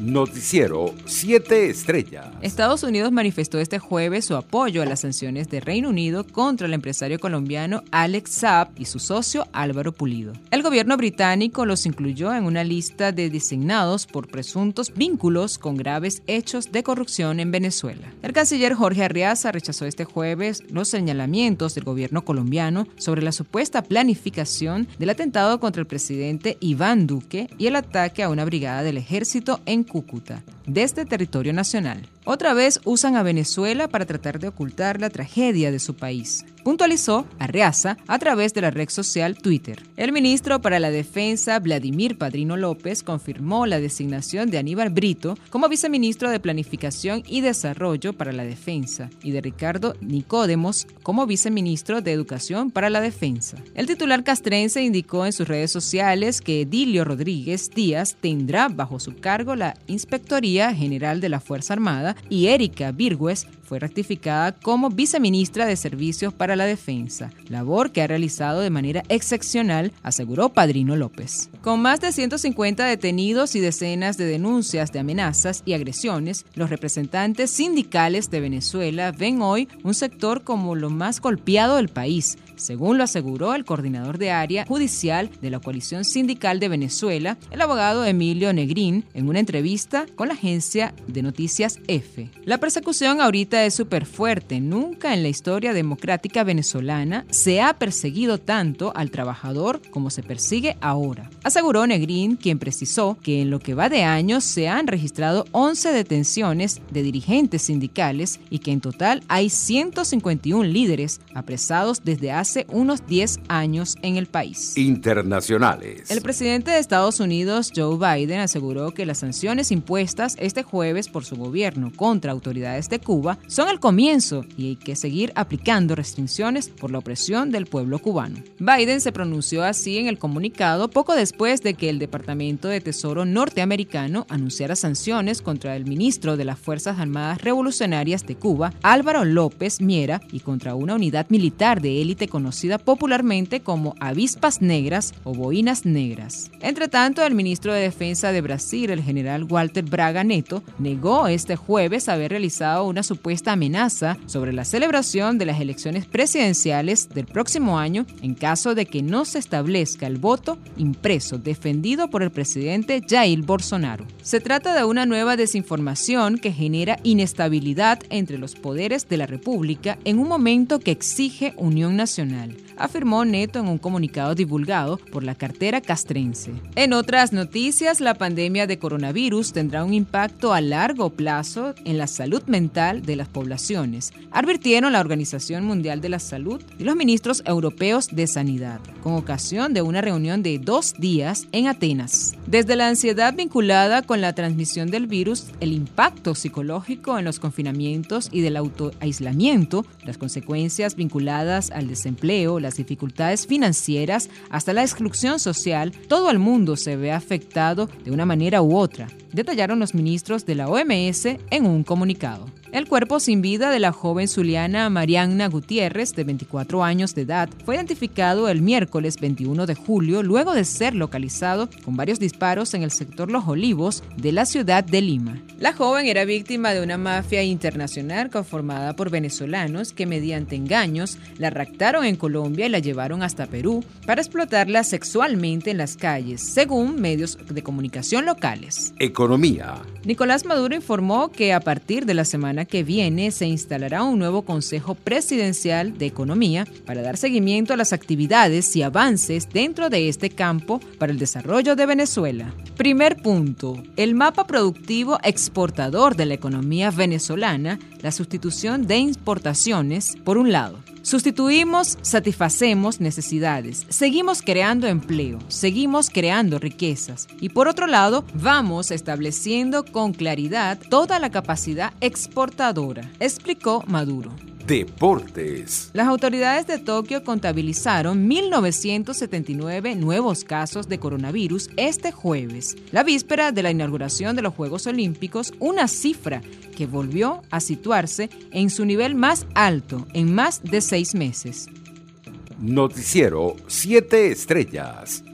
Noticiero 7 Estrellas. Estados Unidos manifestó este jueves su apoyo a las sanciones de Reino Unido contra el empresario colombiano Alex Saab y su socio Álvaro Pulido. El gobierno británico los incluyó en una lista de designados por presuntos vínculos con graves hechos de corrupción en Venezuela. El canciller Jorge Arriaza rechazó este jueves los señalamientos del gobierno colombiano sobre la supuesta planificación del atentado contra el presidente Iván Duque y el ataque a una brigada del ejército en Cúcuta, desde territorio nacional. Otra vez usan a Venezuela para tratar de ocultar la tragedia de su país puntualizó Arreaza a través de la red social Twitter. El ministro para la Defensa, Vladimir Padrino López, confirmó la designación de Aníbal Brito como viceministro de Planificación y Desarrollo para la Defensa y de Ricardo Nicódemos como viceministro de Educación para la Defensa. El titular castrense indicó en sus redes sociales que Edilio Rodríguez Díaz tendrá bajo su cargo la Inspectoría General de la Fuerza Armada y Erika Virgües fue rectificada como viceministra de Servicios para la Defensa, labor que ha realizado de manera excepcional, aseguró Padrino López. Con más de 150 detenidos y decenas de denuncias de amenazas y agresiones, los representantes sindicales de Venezuela ven hoy un sector como lo más golpeado del país, según lo aseguró el coordinador de área judicial de la coalición sindical de Venezuela, el abogado Emilio Negrín, en una entrevista con la agencia de noticias F. La persecución ahorita es súper fuerte. Nunca en la historia democrática venezolana se ha perseguido tanto al trabajador como se persigue ahora. Aseguró Negrín, quien precisó que en lo que va de años se han registrado 11 detenciones de dirigentes sindicales y que en total hay 151 líderes apresados desde hace unos 10 años en el país. Internacionales. El presidente de Estados Unidos, Joe Biden, aseguró que las sanciones impuestas este jueves por su gobierno contra autoridades de Cuba son el comienzo y hay que seguir aplicando restricciones por la opresión del pueblo cubano. Biden se pronunció así en el comunicado poco después de que el Departamento de Tesoro norteamericano anunciara sanciones contra el ministro de las Fuerzas Armadas Revolucionarias de Cuba, Álvaro López Miera, y contra una unidad militar de élite conocida popularmente como avispas negras o boinas negras. Entre tanto, el ministro de Defensa de Brasil, el general Walter Braga Neto, negó este jueves haber realizado una supuesta esta amenaza sobre la celebración de las elecciones presidenciales del próximo año en caso de que no se establezca el voto impreso defendido por el presidente Jair Bolsonaro. Se trata de una nueva desinformación que genera inestabilidad entre los poderes de la República en un momento que exige unión nacional, afirmó Neto en un comunicado divulgado por la cartera castrense. En otras noticias, la pandemia de coronavirus tendrá un impacto a largo plazo en la salud mental de las poblaciones, advirtieron la Organización Mundial de la Salud y los ministros europeos de Sanidad, con ocasión de una reunión de dos días en Atenas. Desde la ansiedad vinculada con la transmisión del virus, el impacto psicológico en los confinamientos y del autoaislamiento, las consecuencias vinculadas al desempleo, las dificultades financieras, hasta la exclusión social, todo el mundo se ve afectado de una manera u otra, detallaron los ministros de la OMS en un comunicado. El cuerpo sin vida de la joven zuliana Mariana Gutiérrez, de 24 años de edad, fue identificado el miércoles 21 de julio luego de ser localizado con varios disparos en el sector Los Olivos de la ciudad de Lima. La joven era víctima de una mafia internacional conformada por venezolanos que mediante engaños la raptaron en Colombia y la llevaron hasta Perú para explotarla sexualmente en las calles, según medios de comunicación locales. Economía. Nicolás Maduro informó que a partir de la semana que viene se instalará un nuevo Consejo Presidencial de Economía para dar seguimiento a las actividades y avances dentro de este campo para el desarrollo de Venezuela. Primer punto, el mapa productivo exportador de la economía venezolana, la sustitución de importaciones, por un lado. Sustituimos, satisfacemos necesidades, seguimos creando empleo, seguimos creando riquezas y por otro lado vamos estableciendo con claridad toda la capacidad exportadora, explicó Maduro. Deportes. Las autoridades de Tokio contabilizaron 1.979 nuevos casos de coronavirus este jueves, la víspera de la inauguración de los Juegos Olímpicos, una cifra que volvió a situarse en su nivel más alto en más de seis meses. Noticiero 7 Estrellas.